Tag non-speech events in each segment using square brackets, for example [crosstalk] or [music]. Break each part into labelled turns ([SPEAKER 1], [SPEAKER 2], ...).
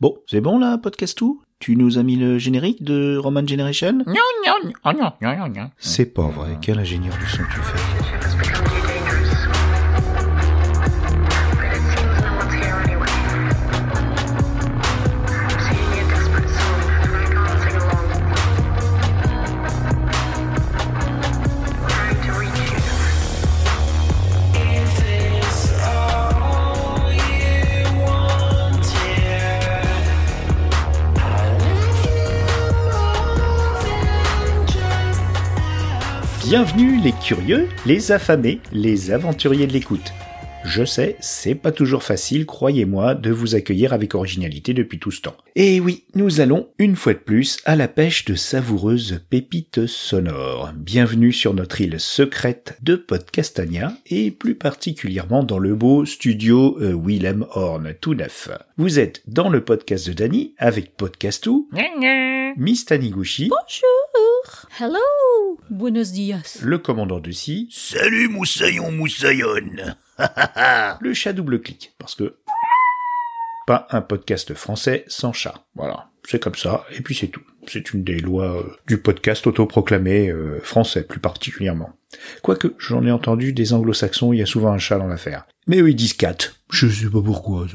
[SPEAKER 1] Bon, c'est bon là, podcast tout Tu nous as mis le générique de Roman Generation? C'est pas vrai, quel ingénieur du son tu fais? Bienvenue les curieux, les affamés, les aventuriers de l'écoute. Je sais, c'est pas toujours facile, croyez-moi, de vous accueillir avec originalité depuis tout ce temps. Et oui, nous allons, une fois de plus, à la pêche de savoureuses pépites sonores. Bienvenue sur notre île secrète de Podcastania, et plus particulièrement dans le beau studio euh, Willem Horn, tout neuf. Vous êtes dans le podcast de Dany, avec Podcastou, Miss Taniguchi,
[SPEAKER 2] Bonjour. Hello. Buenos dias.
[SPEAKER 1] le commandant de scie, Salut Moussaillon Moussaillon [laughs] Le chat double-clic, parce que pas un podcast français sans chat. Voilà, c'est comme ça, et puis c'est tout. C'est une des lois euh, du podcast autoproclamé euh, français, plus particulièrement. Quoique, j'en ai entendu des anglo-saxons, il y a souvent un chat dans l'affaire. Mais eux, ils disent cat. Je sais pas pourquoi.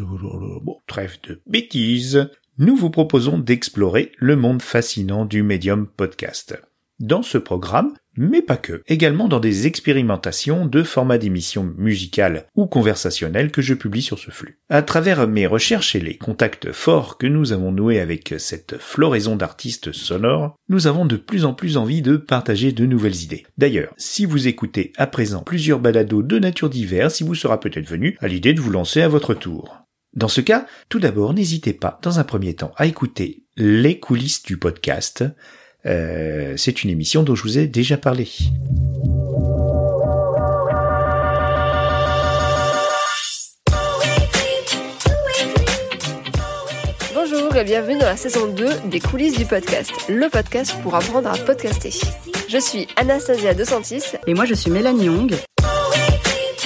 [SPEAKER 1] Bon, trêve de bêtises. Nous vous proposons d'explorer le monde fascinant du médium podcast. Dans ce programme, mais pas que, également dans des expérimentations de formats d'émissions musicales ou conversationnelles que je publie sur ce flux. À travers mes recherches et les contacts forts que nous avons noués avec cette floraison d'artistes sonores, nous avons de plus en plus envie de partager de nouvelles idées. D'ailleurs, si vous écoutez à présent plusieurs balados de nature diverse, il vous sera peut-être venu à l'idée de vous lancer à votre tour. Dans ce cas, tout d'abord, n'hésitez pas, dans un premier temps, à écouter les coulisses du podcast. Euh, c'est une émission dont je vous ai déjà parlé.
[SPEAKER 3] Bonjour et bienvenue dans la saison 2 des coulisses du podcast, le podcast pour apprendre à podcaster. Je suis Anastasia De Santis.
[SPEAKER 2] Et moi, je suis Mélanie Young.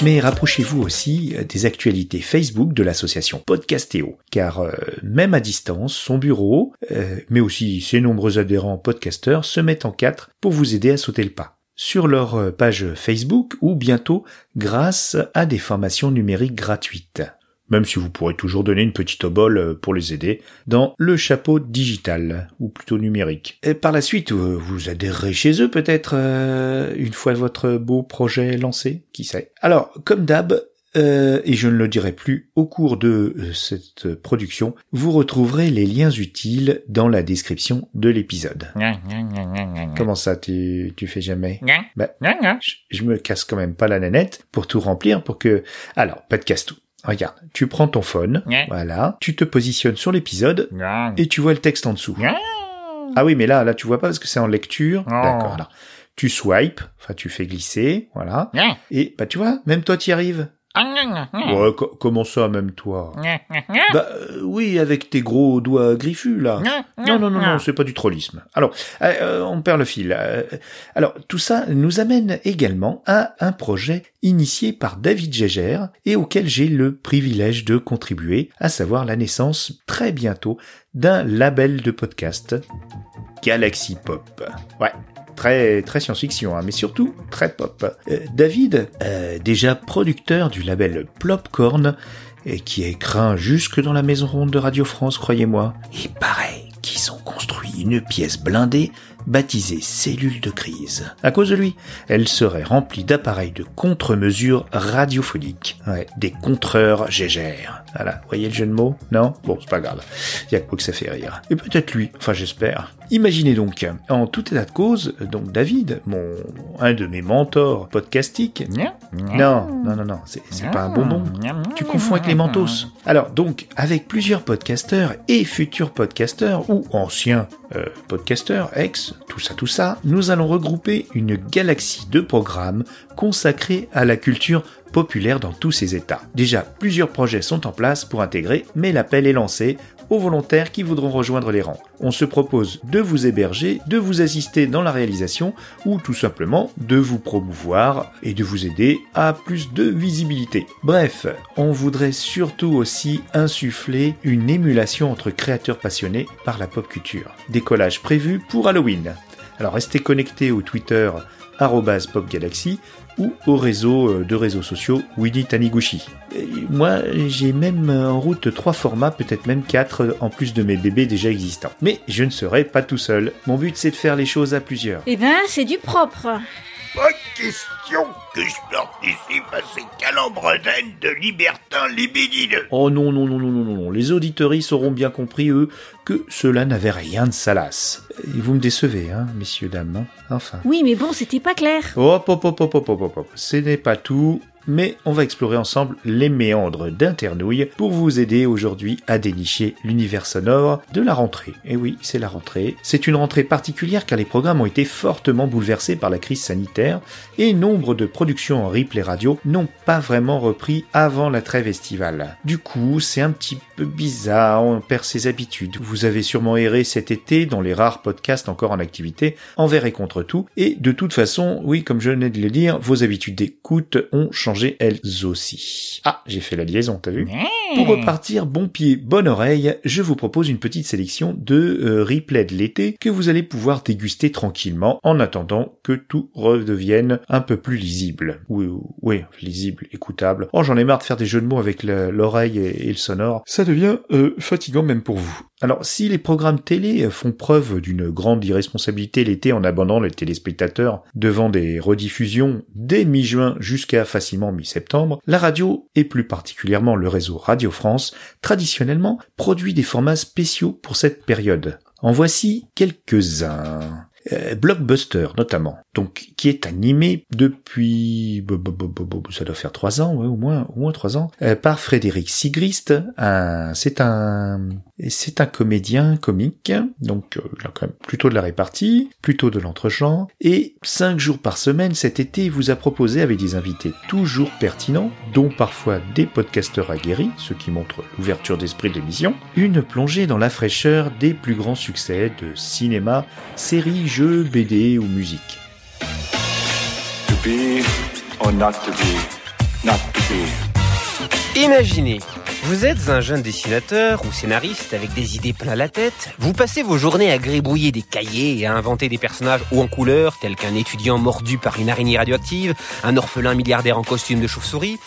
[SPEAKER 1] Mais rapprochez-vous aussi des actualités Facebook de l'association Podcastéo, car euh, même à distance, son bureau, euh, mais aussi ses nombreux adhérents podcasteurs se mettent en quatre pour vous aider à sauter le pas. Sur leur euh, page Facebook ou bientôt grâce à des formations numériques gratuites. Même si vous pourrez toujours donner une petite obole euh, pour les aider dans le chapeau digital, ou plutôt numérique. Et par la suite, euh, vous adhérerez chez eux peut-être euh, une fois votre beau projet lancé, qui sait. Alors, comme d'hab, euh, et je ne le dirai plus au cours de euh, cette production, vous retrouverez les liens utiles dans la description de l'épisode. Comment ça, tu, tu fais jamais? Bah, je, je me casse quand même pas la nanette pour tout remplir pour que... Alors, pas de casse-tout. Regarde, tu prends ton phone, voilà, tu te positionnes sur l'épisode
[SPEAKER 4] Et
[SPEAKER 1] et tu vois le texte en dessous. Ah oui, mais là, là, tu vois pas parce que c'est en lecture.
[SPEAKER 4] Oh.
[SPEAKER 1] D'accord. Tu swipes, enfin, tu fais glisser, voilà. Et, bah, tu vois, même toi, t'y arrives. Ouais, co- comment ça, même toi? Bah, euh, oui, avec tes gros doigts griffus, là. Non, non, non, non, c'est pas du trollisme. Alors, euh, euh, on perd le fil. Alors, tout ça nous amène également à un projet initié par David Gégère et auquel j'ai le privilège de contribuer, à savoir la naissance très bientôt d'un label de podcast, Galaxy Pop. Ouais. Très, très science-fiction, hein, mais surtout très pop. Euh, David, euh, déjà producteur du label Plopcorn, et qui est craint jusque dans la maison ronde de Radio France, croyez-moi. Il paraît qu'ils ont construit une pièce blindée baptisée cellule de crise. À cause de lui, elle serait remplie d'appareils de contre-mesures radiophoniques. Ouais, des contreurs gégères. Voilà, voyez le jeu de mots Non Bon, c'est pas grave. Il y a que moi que ça fait rire. Et peut-être lui, enfin j'espère. Imaginez donc, en tout état de cause, donc David, mon un de mes mentors podcastiques, non, non, non, non, c'est pas un bonbon. Tu confonds avec les mentos. Alors donc, avec plusieurs podcasteurs et futurs podcasteurs ou anciens euh, podcasteurs, ex, tout ça, tout ça, nous allons regrouper une galaxie de programmes consacrés à la culture populaire dans tous ses états. Déjà, plusieurs projets sont en place pour intégrer, mais l'appel est lancé. aux volontaires qui voudront rejoindre les rangs. On se propose de vous héberger, de vous assister dans la réalisation ou tout simplement de vous promouvoir et de vous aider à plus de visibilité. Bref, on voudrait surtout aussi insuffler une émulation entre créateurs passionnés par la pop culture. Décollage prévu pour Halloween. Alors restez connectés au Twitter popgalaxy ou au réseau euh, de réseaux sociaux Winnie Taniguchi. moi, j'ai même en route trois formats, peut-être même quatre, en plus de mes bébés déjà existants. Mais je ne serai pas tout seul. Mon but, c'est de faire les choses à plusieurs.
[SPEAKER 2] Eh ben, c'est du propre.
[SPEAKER 4] Question que je participe à ces calembredaines de libertins libidineux.
[SPEAKER 1] Oh non, non, non, non, non, non. Les auditories auront bien compris, eux, que cela n'avait rien de salace. Et vous me décevez, hein, messieurs, dames, hein Enfin.
[SPEAKER 2] Oui, mais bon, c'était pas clair.
[SPEAKER 1] Hop, hop, hop, hop, hop, hop, hop. Ce n'est pas tout mais on va explorer ensemble les méandres d'Internouille pour vous aider aujourd'hui à dénicher l'univers sonore de la rentrée. Et oui, c'est la rentrée. C'est une rentrée particulière car les programmes ont été fortement bouleversés par la crise sanitaire et nombre de productions en replay radio n'ont pas vraiment repris avant la trêve estivale. Du coup, c'est un petit peu bizarre, on perd ses habitudes. Vous avez sûrement erré cet été dans les rares podcasts encore en activité, envers et contre tout, et de toute façon, oui, comme je venais de le dire, vos habitudes d'écoute ont changé elles aussi. Ah, j'ai fait la liaison, t'as vu? Pour repartir bon pied, bonne oreille, je vous propose une petite sélection de euh, replays de l'été que vous allez pouvoir déguster tranquillement en attendant que tout redevienne un peu plus lisible. Oui, oui, lisible, écoutable. Oh, j'en ai marre de faire des jeux de mots avec l'oreille et, le sonore. Ça devient euh, fatigant même pour vous. Alors, si les programmes télé font preuve d'une grande irresponsabilité l'été en abandonnant les téléspectateurs devant des rediffusions dès mi-juin jusqu'à facilement mi-septembre, la radio, et plus particulièrement le réseau Radio France, traditionnellement produit des formats spéciaux pour cette période. En voici quelques-uns. Euh, Blockbuster notamment, donc qui est animé depuis ça doit faire trois ans, ouais, au moins au moins trois ans, euh, par Frédéric Sigrist. C'est un c'est un comédien comique, donc euh, il a quand même plutôt de la répartie, plutôt de l'entre-genre, et cinq jours par semaine cet été il vous a proposé avec des invités toujours pertinents, dont parfois des podcasteurs aguerris, ce qui montre l'ouverture d'esprit de l'émission, une plongée dans la fraîcheur des plus grands succès de cinéma, séries, jeux, BD ou musique.
[SPEAKER 5] Imaginez, vous êtes un jeune dessinateur ou scénariste avec des idées plein la tête. Vous passez vos journées à gribouiller des cahiers et à inventer des personnages hauts en couleur, tels qu'un étudiant mordu par une araignée radioactive, un orphelin milliardaire en costume de chauve-souris,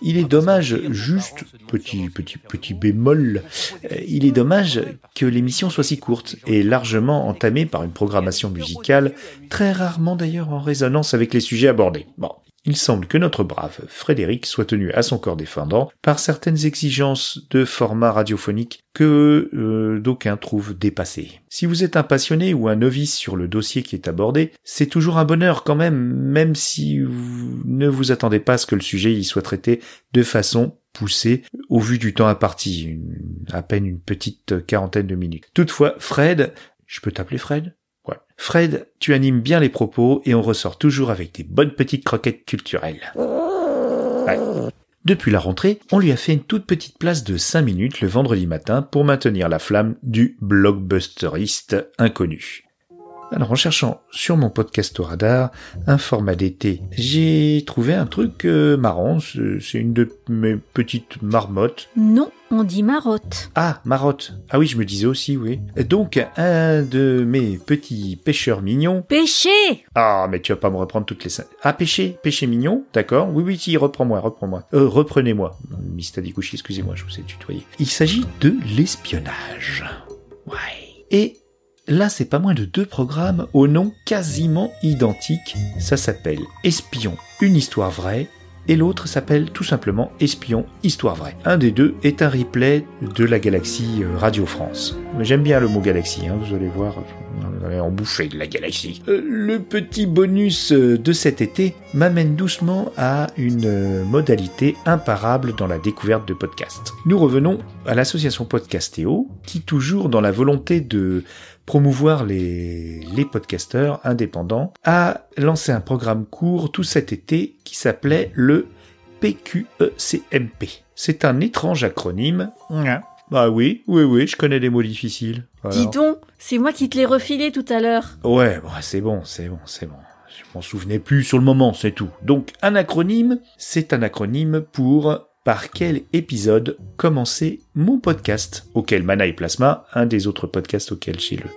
[SPEAKER 1] il est dommage, juste petit petit petit bémol, euh, il est dommage que l'émission soit si courte et largement entamée par une programmation musicale, très rarement d'ailleurs en résonance avec les sujets abordés. Bon, il semble que notre brave Frédéric soit tenu à son corps défendant par certaines exigences de format radiophonique que euh, d'aucuns trouvent dépassées. Si vous êtes un passionné ou un novice sur le dossier qui est abordé, c'est toujours un bonheur quand même, même si vous ne vous attendez pas à ce que le sujet y soit traité de façon poussée au vu du temps imparti, à peine une petite quarantaine de minutes. Toutefois, Fred, je peux t'appeler Fred? Fred, tu animes bien les propos et on ressort toujours avec des bonnes petites croquettes culturelles. Depuis la rentrée, on lui a fait une toute petite place de 5 minutes le vendredi matin pour maintenir la flamme du blockbusteriste inconnu. Alors en cherchant sur mon podcast au radar un format d'été, j'ai trouvé un truc euh, marrant, c'est une de mes petites marmottes.
[SPEAKER 2] Non, on dit marotte.
[SPEAKER 1] Ah, marotte. Ah oui, je me disais aussi, oui. Donc un de mes petits pêcheurs mignons.
[SPEAKER 2] Pêcher
[SPEAKER 1] Ah, mais tu vas pas me reprendre toutes les... Ah, pêcher, pêcher mignon, d'accord. Oui, oui, si, reprends-moi, reprends-moi. Euh, reprenez-moi. Miss Tadikuchi, excusez-moi, je vous ai tutoyé. Il s'agit de l'espionnage. Ouais. Et Là, c'est pas moins de deux programmes au nom quasiment identique. Ça s'appelle Espion, une histoire vraie, et l'autre s'appelle tout simplement Espion, histoire vraie. Un des deux est un replay de la galaxie euh, Radio France. J'aime bien le mot galaxie, hein, vous allez voir, vous allez en bouffer de la galaxie. Euh, le petit bonus euh, de cet été m'amène doucement à une modalité imparable dans la découverte de podcasts. Nous revenons à l'association Podcastéo, qui toujours dans la volonté de promouvoir les, les podcasteurs indépendants, a lancé un programme court tout cet été qui s'appelait le PQECMP. C'est un étrange acronyme Bah oui, oui, oui, je connais des mots difficiles.
[SPEAKER 2] Dis donc, c'est moi qui te l'ai refilé tout à l'heure.
[SPEAKER 1] Ouais, bon, c'est bon, c'est bon, c'est bon. Je m'en souvenais plus sur le moment, c'est tout. Donc, un acronyme, c'est un acronyme pour par quel épisode commencer mon podcast, auquel Mana et Plasma, un des autres podcasts auxquels j'ai le,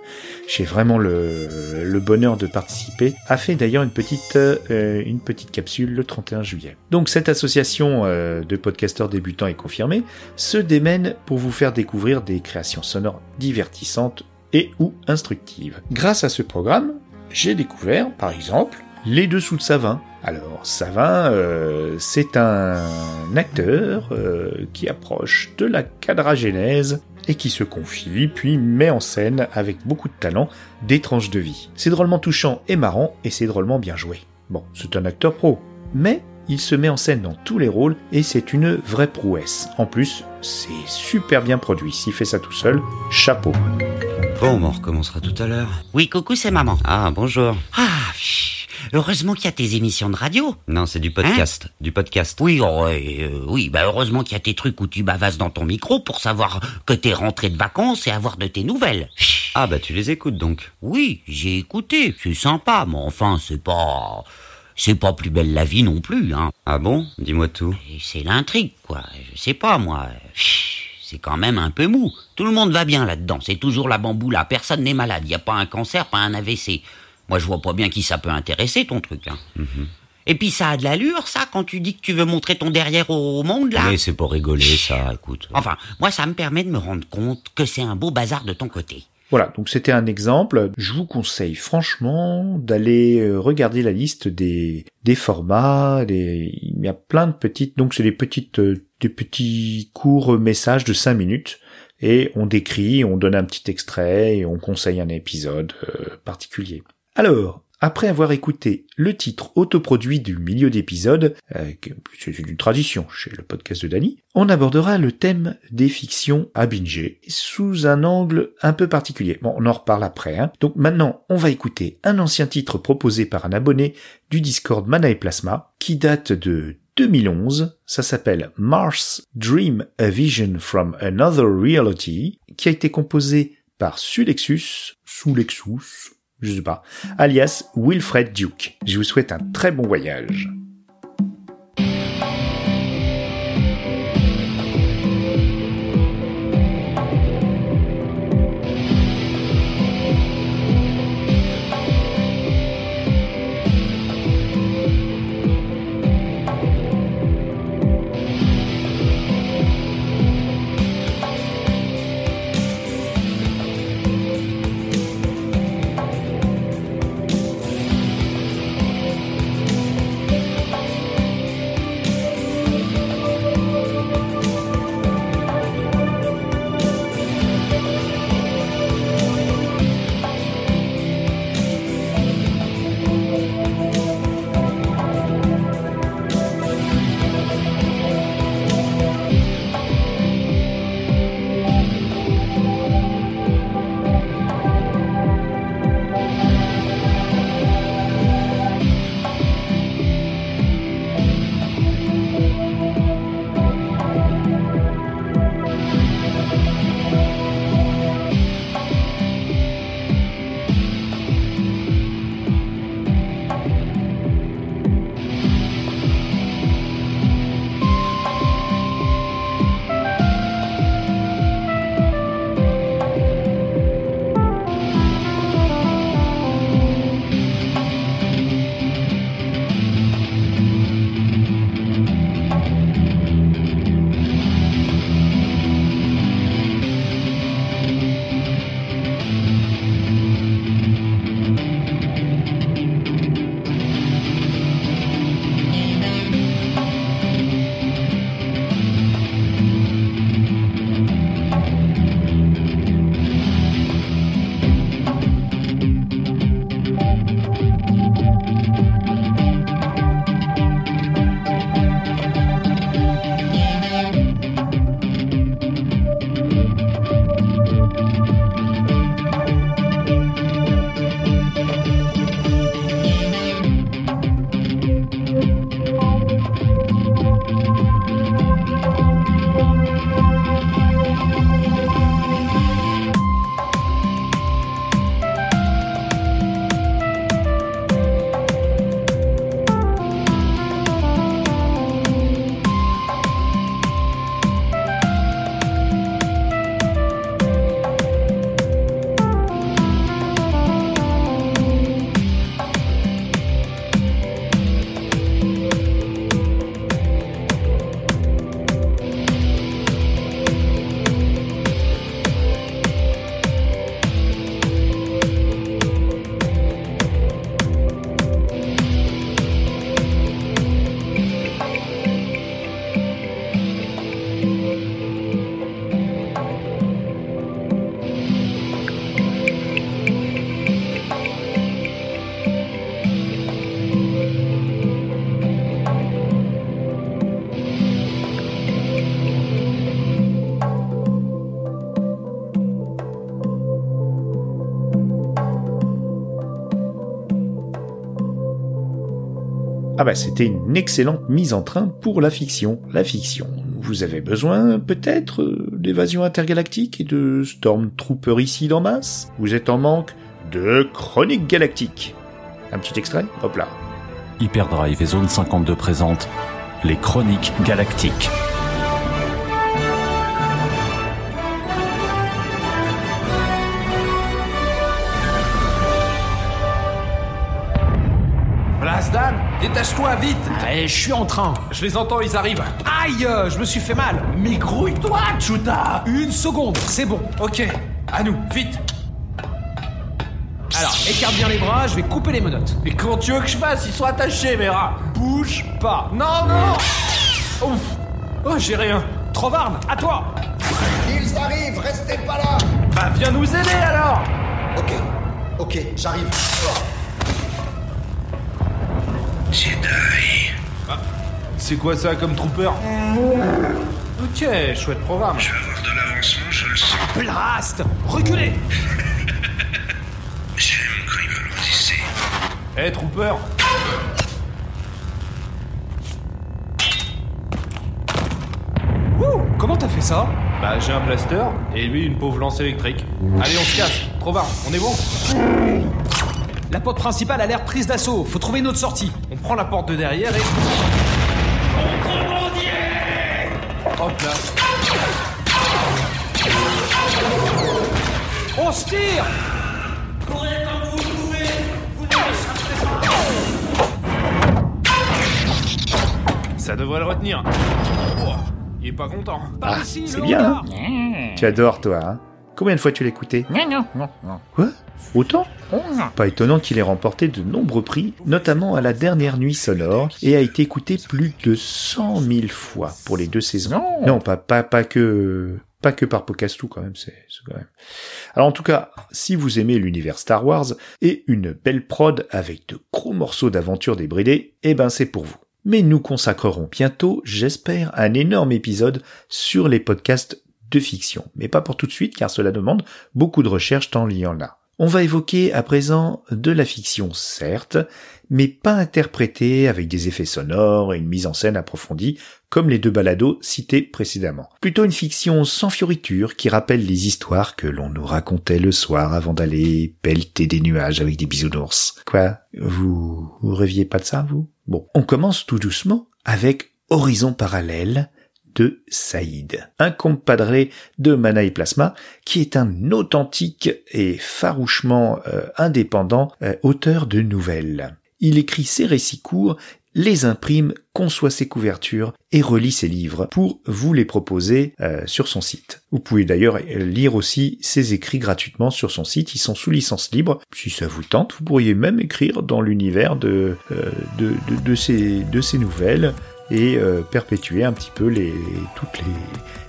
[SPEAKER 1] j'ai vraiment le, le, bonheur de participer, a fait d'ailleurs une petite, euh, une petite capsule le 31 juillet. Donc cette association euh, de podcasteurs débutants et confirmés se démène pour vous faire découvrir des créations sonores divertissantes et ou instructives. Grâce à ce programme, j'ai découvert, par exemple, les dessous de Savin. Alors, Savin, euh, c'est un acteur euh, qui approche de la quadragénèse et qui se confie, puis met en scène, avec beaucoup de talent, des tranches de vie. C'est drôlement touchant et marrant, et c'est drôlement bien joué. Bon, c'est un acteur pro. Mais il se met en scène dans tous les rôles, et c'est une vraie prouesse. En plus, c'est super bien produit. S'il fait ça tout seul, chapeau.
[SPEAKER 6] Bon, on recommencera tout à l'heure.
[SPEAKER 7] Oui, coucou, c'est maman.
[SPEAKER 6] Ah, bonjour.
[SPEAKER 7] Ah, Heureusement qu'il y a tes émissions de radio.
[SPEAKER 6] Non, c'est du podcast. Hein du podcast.
[SPEAKER 7] Oui, oh, euh, oui, bah heureusement qu'il y a tes trucs où tu bavasses dans ton micro pour savoir que t'es rentré de vacances et avoir de tes nouvelles.
[SPEAKER 6] Ah bah tu les écoutes donc.
[SPEAKER 7] Oui, j'ai écouté. C'est sympa, mais enfin, c'est pas... C'est pas plus belle la vie non plus, hein.
[SPEAKER 6] Ah bon? Dis-moi tout.
[SPEAKER 7] C'est l'intrigue, quoi. Je sais pas, moi. C'est quand même un peu mou. Tout le monde va bien là-dedans. C'est toujours la bamboula. Personne n'est malade. Y a pas un cancer, pas un AVC. Moi, je vois pas bien qui ça peut intéresser, ton truc. Hein. Et puis ça a de l'allure, ça, quand tu dis que tu veux montrer ton derrière au monde, là.
[SPEAKER 6] Mais c'est pour rigoler, ça, écoute.
[SPEAKER 7] Enfin, moi, ça me permet de me rendre compte que c'est un beau bazar de ton côté.
[SPEAKER 1] Voilà, donc c'était un exemple. Je vous conseille franchement d'aller euh, regarder la liste des, des formats. Des... Il y a plein de petites, donc c'est des petites, euh, des petits courts messages de 5 minutes. Et on décrit, on donne un petit extrait et on conseille un épisode euh, particulier. Alors, après avoir écouté le titre autoproduit du milieu d'épisode, euh, c'est une tradition chez le podcast de Dany, on abordera le thème des fictions à binger sous un angle un peu particulier. Bon, on en reparle après. Hein. Donc maintenant, on va écouter un ancien titre proposé par un abonné du Discord Mana et Plasma qui date de 2011. Ça s'appelle Mars Dream a Vision from Another Reality, qui a été composé par Sulexus, Sulexus, je sais pas, alias Wilfred Duke. Je vous souhaite un très bon voyage. Bah c'était une excellente mise en train pour la fiction. La fiction. Vous avez besoin peut-être euh, d'évasion intergalactique et de ici en masse? Vous êtes en manque de chronique galactique. Un petit extrait Hop là.
[SPEAKER 8] Hyperdrive et Zone 52 présentent les chroniques galactiques.
[SPEAKER 9] Détache-toi vite
[SPEAKER 10] Allez, je suis en train.
[SPEAKER 9] Je les entends, ils arrivent.
[SPEAKER 10] Aïe, je me suis fait mal.
[SPEAKER 9] Mais grouille-toi, Chuta
[SPEAKER 10] Une seconde, c'est bon.
[SPEAKER 9] Ok, à nous, vite
[SPEAKER 10] alors, écarte bien les bras, je vais couper les menottes.
[SPEAKER 9] Mais comment tu veux que je fasse Ils sont attachés, mes rats
[SPEAKER 10] Bouge pas.
[SPEAKER 9] Non, non Ouf Oh, j'ai rien.
[SPEAKER 10] Trovarne, à toi
[SPEAKER 11] Ils arrivent, restez pas là
[SPEAKER 9] Bah, viens nous aider alors
[SPEAKER 11] Ok, ok, j'arrive.
[SPEAKER 4] Jedi.
[SPEAKER 9] Ah, c'est quoi ça comme trooper Ok, chouette programme.
[SPEAKER 4] Je vais avoir de l'avancement, je le sens.
[SPEAKER 10] Blast Reculez
[SPEAKER 4] J'aime quand ils veulent résister.
[SPEAKER 9] Hé, hey, trooper
[SPEAKER 10] Wouh Comment t'as fait ça?
[SPEAKER 9] Bah, j'ai un blaster et lui une pauvre lance électrique. Allez, on se casse. Trop on est bon?
[SPEAKER 10] La porte principale a l'air prise d'assaut. Faut trouver une autre sortie.
[SPEAKER 9] On prend la porte de derrière et.
[SPEAKER 4] Contrebandier
[SPEAKER 9] Hop là.
[SPEAKER 10] On se tire
[SPEAKER 4] Courez comme vous pouvez Vous ne m'échapperez
[SPEAKER 9] pas Ça devrait le retenir. Oh, il est pas content.
[SPEAKER 1] Ah, c'est bien. Hein tu adores, toi. Hein Combien de fois tu l'as écouté
[SPEAKER 12] Non, non, non.
[SPEAKER 1] Quoi Autant Pas étonnant qu'il ait remporté de nombreux prix, notamment à la dernière nuit sonore, et a été écouté plus de 100 000 fois pour les deux saisons.
[SPEAKER 12] Non,
[SPEAKER 1] non pas, pas, pas que pas que par Podcastou quand même, c'est quand même. Alors en tout cas, si vous aimez l'univers Star Wars et une belle prod avec de gros morceaux d'aventure débridés, eh ben c'est pour vous. Mais nous consacrerons bientôt, j'espère, un énorme épisode sur les podcasts de fiction. Mais pas pour tout de suite, car cela demande beaucoup de recherche tant il y en a. On va évoquer à présent de la fiction, certes, mais pas interprétée avec des effets sonores et une mise en scène approfondie comme les deux balados cités précédemment. Plutôt une fiction sans fioriture qui rappelle les histoires que l'on nous racontait le soir avant d'aller pelleter des nuages avec des bisounours. Quoi? Vous, vous rêviez pas de ça, vous? Bon, on commence tout doucement avec Horizon parallèle, de Saïd, un compadré de Mana et Plasma, qui est un authentique et farouchement euh, indépendant euh, auteur de nouvelles. Il écrit ses récits courts, les imprime, conçoit ses couvertures et relit ses livres pour vous les proposer euh, sur son site. Vous pouvez d'ailleurs lire aussi ses écrits gratuitement sur son site, ils sont sous licence libre. Si ça vous tente, vous pourriez même écrire dans l'univers de, de, de, de, de nouvelles et euh, perpétuer un petit peu les, toutes les,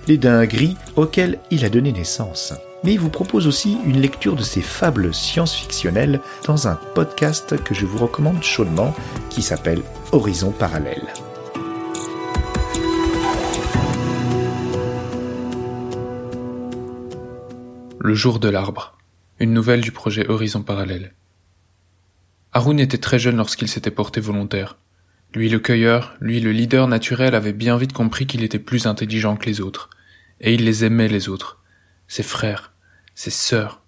[SPEAKER 1] les dingueries auxquelles il a donné naissance. Mais il vous propose aussi une lecture de ses fables science-fictionnelles dans un podcast que je vous recommande chaudement qui s'appelle Horizon Parallèle.
[SPEAKER 13] Le jour de l'arbre. Une nouvelle du projet Horizon Parallèle. Haroun était très jeune lorsqu'il s'était porté volontaire. Lui le cueilleur, lui le leader naturel avait bien vite compris qu'il était plus intelligent que les autres. Et il les aimait les autres. Ses frères, ses sœurs.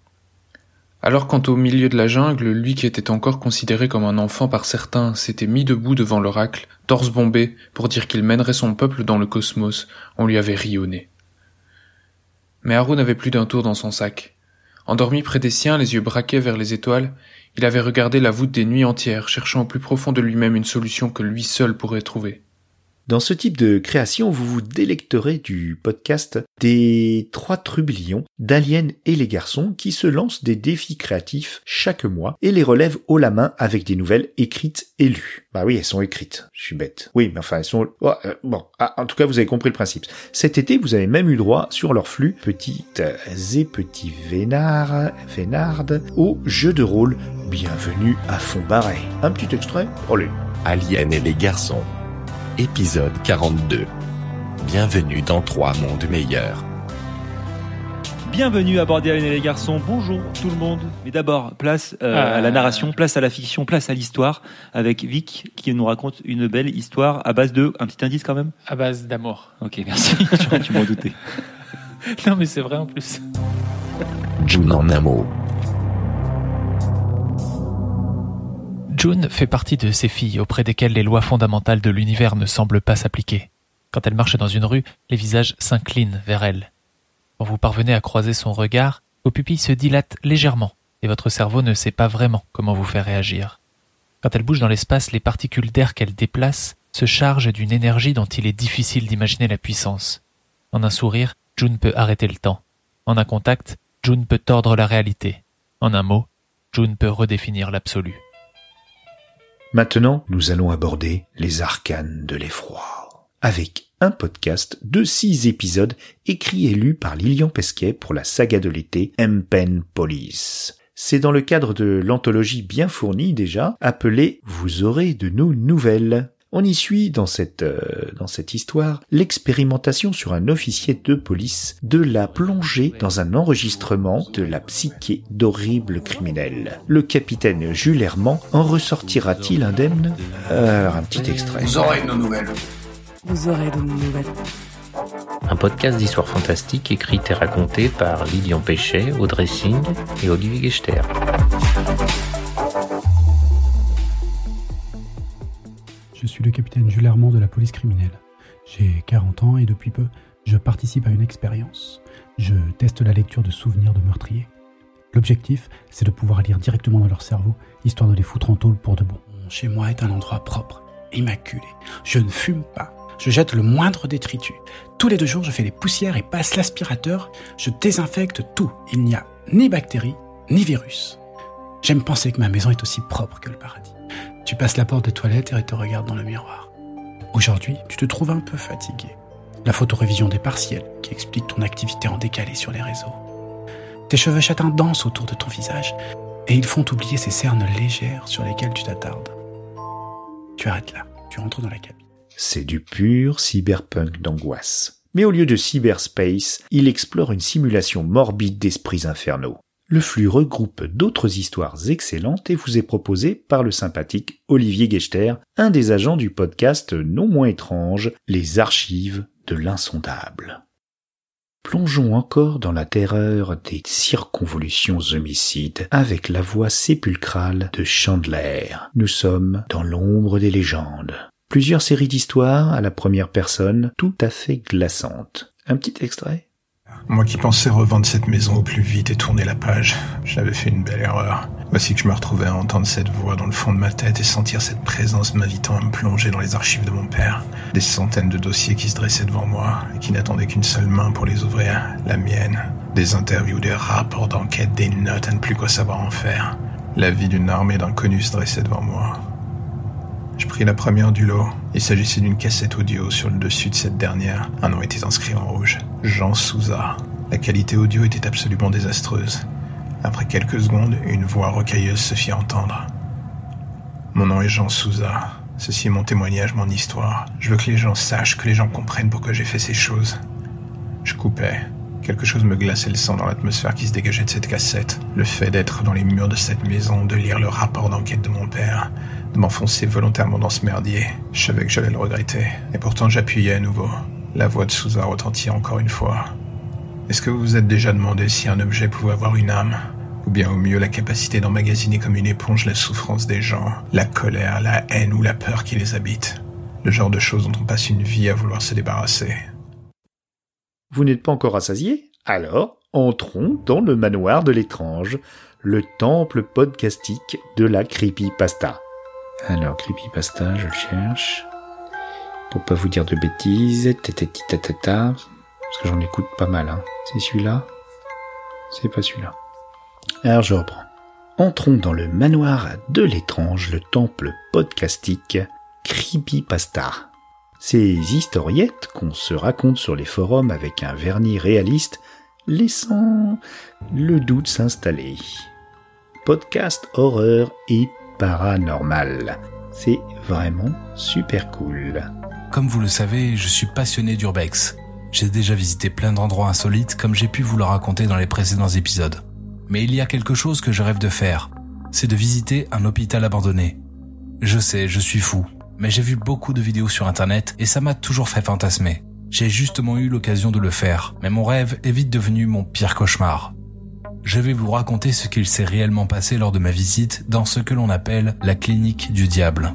[SPEAKER 13] Alors quand au milieu de la jungle, lui qui était encore considéré comme un enfant par certains s'était mis debout devant l'oracle, torse bombé, pour dire qu'il mènerait son peuple dans le cosmos, on lui avait rionné. Mais Haroun n'avait plus d'un tour dans son sac. Endormi près des siens, les yeux braqués vers les étoiles, il avait regardé la voûte des nuits entières, cherchant au plus profond de lui-même une solution que lui seul pourrait trouver.
[SPEAKER 1] Dans ce type de création, vous vous délecterez du podcast des trois trublions d'Alien et les garçons qui se lancent des défis créatifs chaque mois et les relèvent haut la main avec des nouvelles écrites et lues. Bah oui, elles sont écrites. Je suis bête. Oui, mais enfin, elles sont... Euh, bon, ah, en tout cas, vous avez compris le principe. Cet été, vous avez même eu droit sur leur flux, petites et petits vénards, vénardes, au jeu de rôle Bienvenue à Fond-Barré. Un petit extrait Allez.
[SPEAKER 14] Alien et les garçons épisode 42. Bienvenue dans Trois mondes meilleurs.
[SPEAKER 12] Bienvenue à bord d'Hélène et les garçons. Bonjour tout le monde. Mais d'abord, place euh, à la narration, place à la fiction, place à l'histoire avec Vic qui nous raconte une belle histoire à base de un petit indice quand même?
[SPEAKER 15] À base d'amour.
[SPEAKER 12] Ok, merci. [laughs] tu m'en doutais.
[SPEAKER 15] non mais c'est vrai en plus.
[SPEAKER 14] June en un mot.
[SPEAKER 16] June fait partie de ces filles auprès desquelles les lois fondamentales de l'univers ne semblent pas s'appliquer. Quand elle marche dans une rue, les visages s'inclinent vers elle. Quand vous parvenez à croiser son regard, vos pupilles se dilatent légèrement et votre cerveau ne sait pas vraiment comment vous faire réagir. Quand elle bouge dans l'espace, les particules d'air qu'elle déplace se chargent d'une énergie dont il est difficile d'imaginer la puissance. En un sourire, June peut arrêter le temps. En un contact, June peut tordre la réalité. En un mot, June peut redéfinir l'absolu.
[SPEAKER 1] Maintenant, nous allons aborder les arcanes de l'effroi, avec un podcast de six épisodes écrit et lu par Lilian Pesquet pour la saga de l'été Empen Police. C'est dans le cadre de l'anthologie bien fournie déjà, appelée Vous aurez de nos nouvelles. On y suit dans cette euh, dans cette histoire l'expérimentation sur un officier de police de la plongée dans un enregistrement de la psyché d'horribles criminels. Le capitaine Jules Herman en ressortira-t-il indemne? Alors un petit extrait.
[SPEAKER 11] Vous aurez de nos nouvelles.
[SPEAKER 17] Vous aurez de nos nouvelles.
[SPEAKER 18] Un podcast d'histoire fantastique écrit et raconté par Lilian Péchet, Audrey Singh et Olivier Gechter.
[SPEAKER 19] Je suis le capitaine Jules Hermand de la police criminelle. J'ai 40 ans et depuis peu, je participe à une expérience. Je teste la lecture de souvenirs de meurtriers. L'objectif, c'est de pouvoir lire directement dans leur cerveau, histoire de les foutre en tôle pour de bon. Chez moi est un endroit propre, immaculé. Je ne fume pas. Je jette le moindre détritus. Tous les deux jours, je fais les poussières et passe l'aspirateur. Je désinfecte tout. Il n'y a ni bactéries, ni virus. J'aime penser que ma maison est aussi propre que le paradis. Tu passes la porte des toilettes et te regardes dans le miroir. Aujourd'hui, tu te trouves un peu fatigué. La photorévision des partiels qui explique ton activité en décalé sur les réseaux. Tes cheveux châtains dansent autour de ton visage et ils font oublier ces cernes légères sur lesquelles tu t'attardes. Tu arrêtes là, tu rentres dans la cabine.
[SPEAKER 1] C'est du pur cyberpunk d'angoisse. Mais au lieu de cyberspace, il explore une simulation morbide d'esprits infernaux. Le flux regroupe d'autres histoires excellentes et vous est proposé par le sympathique Olivier Gechter, un des agents du podcast non moins étrange, Les Archives de l'insondable. Plongeons encore dans la terreur des circonvolutions homicides avec la voix sépulcrale de Chandler. Nous sommes dans l'ombre des légendes. Plusieurs séries d'histoires à la première personne, tout à fait glaçantes. Un petit extrait
[SPEAKER 20] moi qui pensais revendre cette maison au plus vite et tourner la page, j'avais fait une belle erreur. Voici que je me retrouvais à entendre cette voix dans le fond de ma tête et sentir cette présence m'invitant à me plonger dans les archives de mon père. Des centaines de dossiers qui se dressaient devant moi et qui n'attendaient qu'une seule main pour les ouvrir, la mienne. Des interviews, des rapports d'enquête, des notes à ne plus quoi savoir en faire. La vie d'une armée d'inconnus se dressait devant moi. Je pris la première du lot. Il s'agissait d'une cassette audio. Sur le dessus de cette dernière, un nom était inscrit en rouge. Jean Souza. La qualité audio était absolument désastreuse. Après quelques secondes, une voix rocailleuse se fit entendre. Mon nom est Jean Souza. Ceci est mon témoignage, mon histoire. Je veux que les gens sachent, que les gens comprennent pourquoi j'ai fait ces choses. Je coupais. Quelque chose me glaçait le sang dans l'atmosphère qui se dégageait de cette cassette. Le fait d'être dans les murs de cette maison, de lire le rapport d'enquête de mon père, de m'enfoncer volontairement dans ce merdier. Je savais que j'allais le regretter. Et pourtant j'appuyais à nouveau. La voix de Souza retentit encore une fois. Est-ce que vous vous êtes déjà demandé si un objet pouvait avoir une âme? Ou bien au mieux la capacité d'emmagasiner comme une éponge la souffrance des gens, la colère, la haine ou la peur qui les habite Le genre de choses dont on passe une vie à vouloir se débarrasser.
[SPEAKER 1] Vous n'êtes pas encore assasié Alors, entrons dans le manoir de l'étrange, le temple podcastique de la creepypasta. Alors, creepypasta, je le cherche. Pour pas vous dire de bêtises. Parce que j'en écoute pas mal. Hein. C'est celui-là? C'est pas celui-là. Alors, je reprends. Entrons dans le manoir de l'étrange, le temple podcastique Creepypasta. Ces historiettes qu'on se raconte sur les forums avec un vernis réaliste, laissant le doute s'installer. Podcast horreur et paranormal. C'est vraiment super cool.
[SPEAKER 8] Comme vous le savez, je suis passionné d'urbex.
[SPEAKER 21] J'ai déjà visité plein d'endroits insolites comme j'ai pu vous le raconter dans les précédents épisodes. Mais il y a quelque chose que je rêve de faire. C'est de visiter un hôpital abandonné. Je sais, je suis fou. Mais j'ai vu beaucoup de vidéos sur internet et ça m'a toujours fait fantasmer. J'ai justement eu l'occasion de le faire, mais mon rêve est vite devenu mon pire cauchemar. Je vais vous raconter ce qu'il s'est réellement passé lors de ma visite dans ce que l'on appelle la clinique du diable.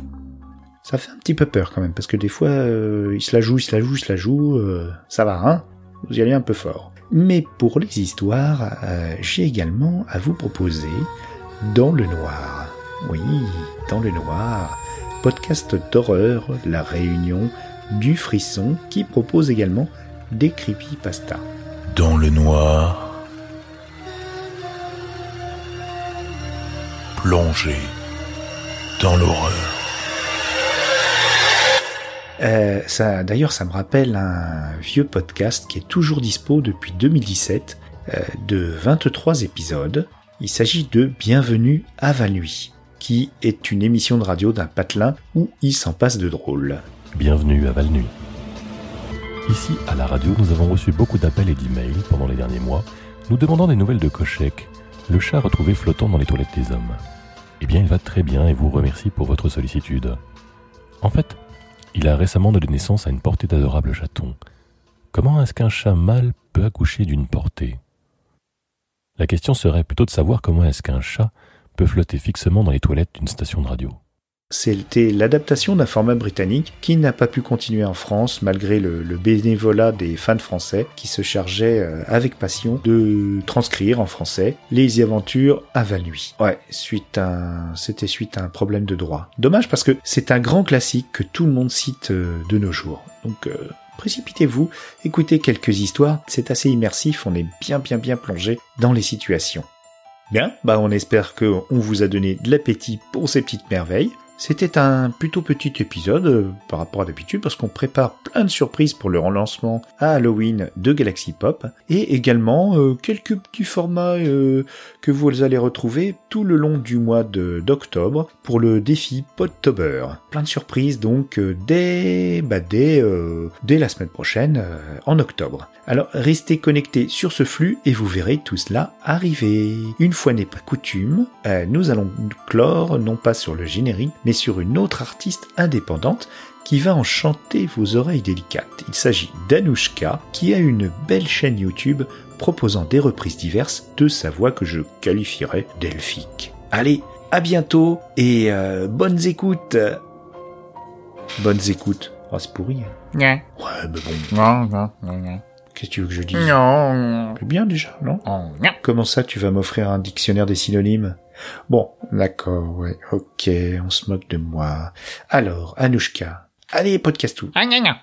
[SPEAKER 1] Ça fait un petit peu peur quand même, parce que des fois, euh, il se la joue, il se la joue, il se la joue, euh, ça va, hein? Vous y allez un peu fort. Mais pour les histoires, euh, j'ai également à vous proposer Dans le Noir. Oui, Dans le Noir, podcast d'horreur, la réunion du frisson qui propose également des creepypasta.
[SPEAKER 14] Dans le noir, plongé dans l'horreur.
[SPEAKER 1] Euh, ça, d'ailleurs, ça me rappelle un vieux podcast qui est toujours dispo depuis 2017, euh, de 23 épisodes. Il s'agit de Bienvenue à Val-Nuit, qui est une émission de radio d'un patelin où il s'en passe de drôle.
[SPEAKER 22] Bienvenue à Val-Nuit. Ici, à la radio, nous avons reçu beaucoup d'appels et d'emails pendant les derniers mois, nous demandant des nouvelles de Kochek, le chat retrouvé flottant dans les toilettes des hommes. Eh bien, il va très bien et vous remercie pour votre sollicitude. En fait, il a récemment donné naissance à une portée d'adorables chatons. Comment est-ce qu'un chat mâle peut accoucher d'une portée? La question serait plutôt de savoir comment est-ce qu'un chat peut flotter fixement dans les toilettes d'une station de radio.
[SPEAKER 1] C'était l'adaptation d'un format britannique qui n'a pas pu continuer en France malgré le, bénévolat des fans français qui se chargeaient euh, avec passion de transcrire en français les aventures à. Ouais, suite à c'était suite à un problème de droit. Dommage parce que c'est un grand classique que tout le monde cite euh, de nos jours. Donc euh, précipitez-vous, écoutez quelques histoires, c'est assez immersif, on est bien bien bien plongé dans les situations. Bien, bah on espère que on vous a donné de l'appétit pour ces petites merveilles. C'était un plutôt petit épisode euh, par rapport à d'habitude parce qu'on prépare plein de surprises pour le relancement à Halloween de Galaxy Pop et également euh, quelques petits formats euh, que vous allez retrouver tout le long du mois d'octobre pour le défi Podtober. Plein de surprises donc dès, bah, dès, dès la semaine prochaine en octobre. Alors restez connectés sur ce flux et vous verrez tout cela arriver. Une fois n'est pas coutume, nous allons clore non pas sur le générique mais sur une autre artiste indépendante qui va enchanter vos oreilles délicates. Il s'agit d'Anushka, qui a une belle chaîne YouTube proposant des reprises diverses de sa voix que je qualifierais delphique. Allez, à bientôt et euh, bonnes écoutes Bonnes écoutes. Oh, c'est pourri. Hein.
[SPEAKER 23] Ouais.
[SPEAKER 1] Ouais, mais bon.
[SPEAKER 23] Non, non, non, non.
[SPEAKER 1] Qu'est-ce que tu veux que je dise?
[SPEAKER 23] Non.
[SPEAKER 1] C'est bien déjà, non Comment ça, tu vas m'offrir un dictionnaire des synonymes? Bon, d'accord, ouais, ok, on se moque de moi. Alors, Anouchka. Allez, podcast tout.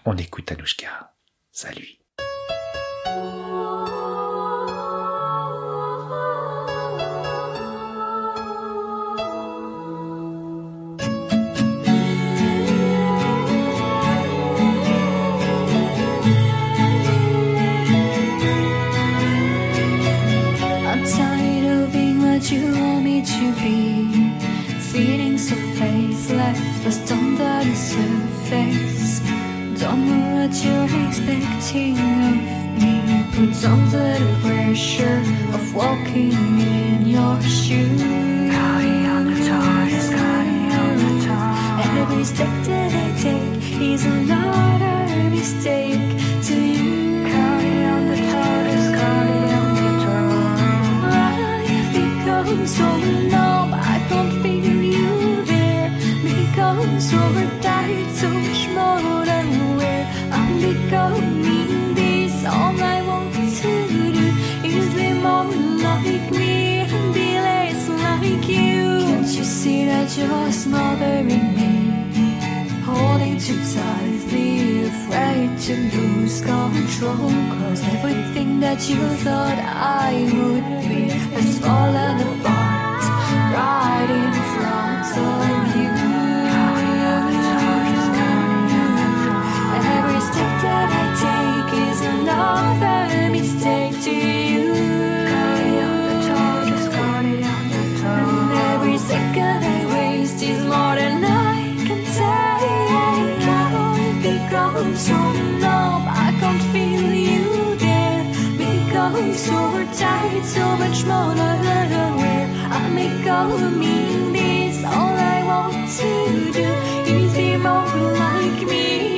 [SPEAKER 1] On écoute Anouchka. Salut.
[SPEAKER 24] Holding too tightly, afraid to lose control. Cause everything that you thought I would be has fallen apart right in front of so I can't feel you there. Because so much more aware. I mean this, all I want to do is be more like me.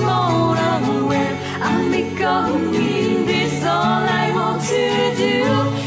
[SPEAKER 24] More unaware. I'm becoming this. All I want to do